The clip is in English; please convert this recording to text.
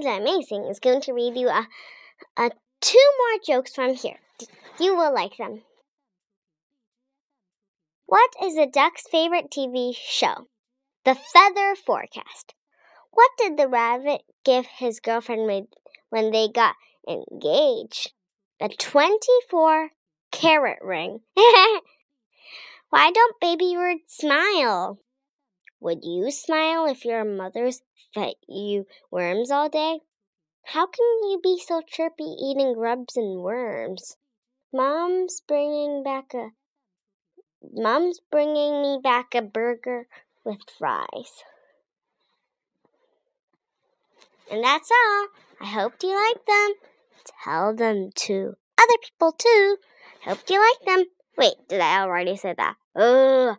Mommy Amazing is going to read you a, a two more jokes from here. You will like them. What is a duck's favorite TV show? The Feather Forecast. What did the rabbit give his girlfriend when they got engaged? A 24 carat ring. Why don't baby birds smile? Would you smile if your mother's fed you worms all day? How can you be so chirpy eating grubs and worms? Mom's bringing back a Mom's bringing me back a burger with fries. And that's all. I hope you like them. Tell them to other people too. Hope you like them. Wait, did I already say that? Bye.